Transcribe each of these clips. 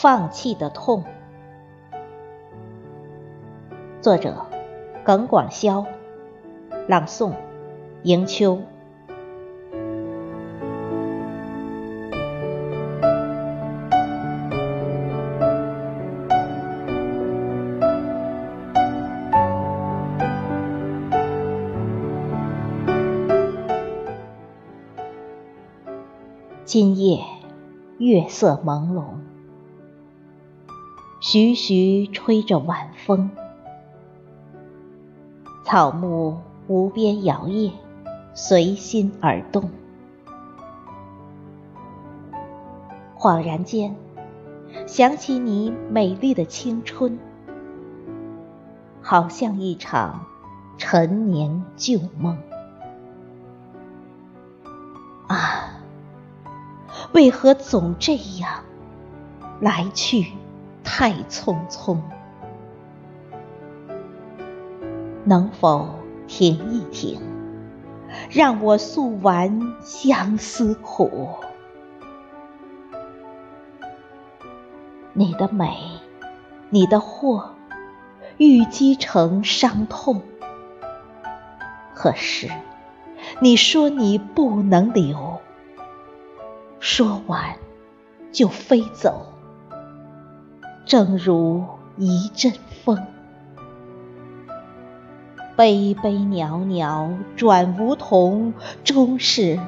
放弃的痛。作者：耿广潇，朗诵：迎秋。今夜月色朦胧，徐徐吹着晚风，草木无边摇曳，随心而动。恍然间，想起你美丽的青春，好像一场陈年旧梦。啊为何总这样来去太匆匆？能否停一停，让我诉完相思苦？你的美，你的祸，郁积成伤痛。可是你说你不能留。说完，就飞走，正如一阵风。悲悲袅袅转梧桐，终是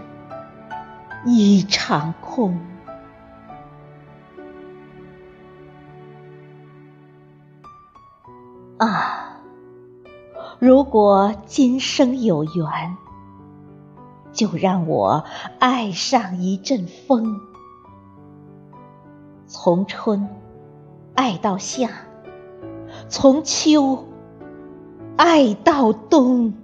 一场空。啊，如果今生有缘。就让我爱上一阵风，从春爱到夏，从秋爱到冬。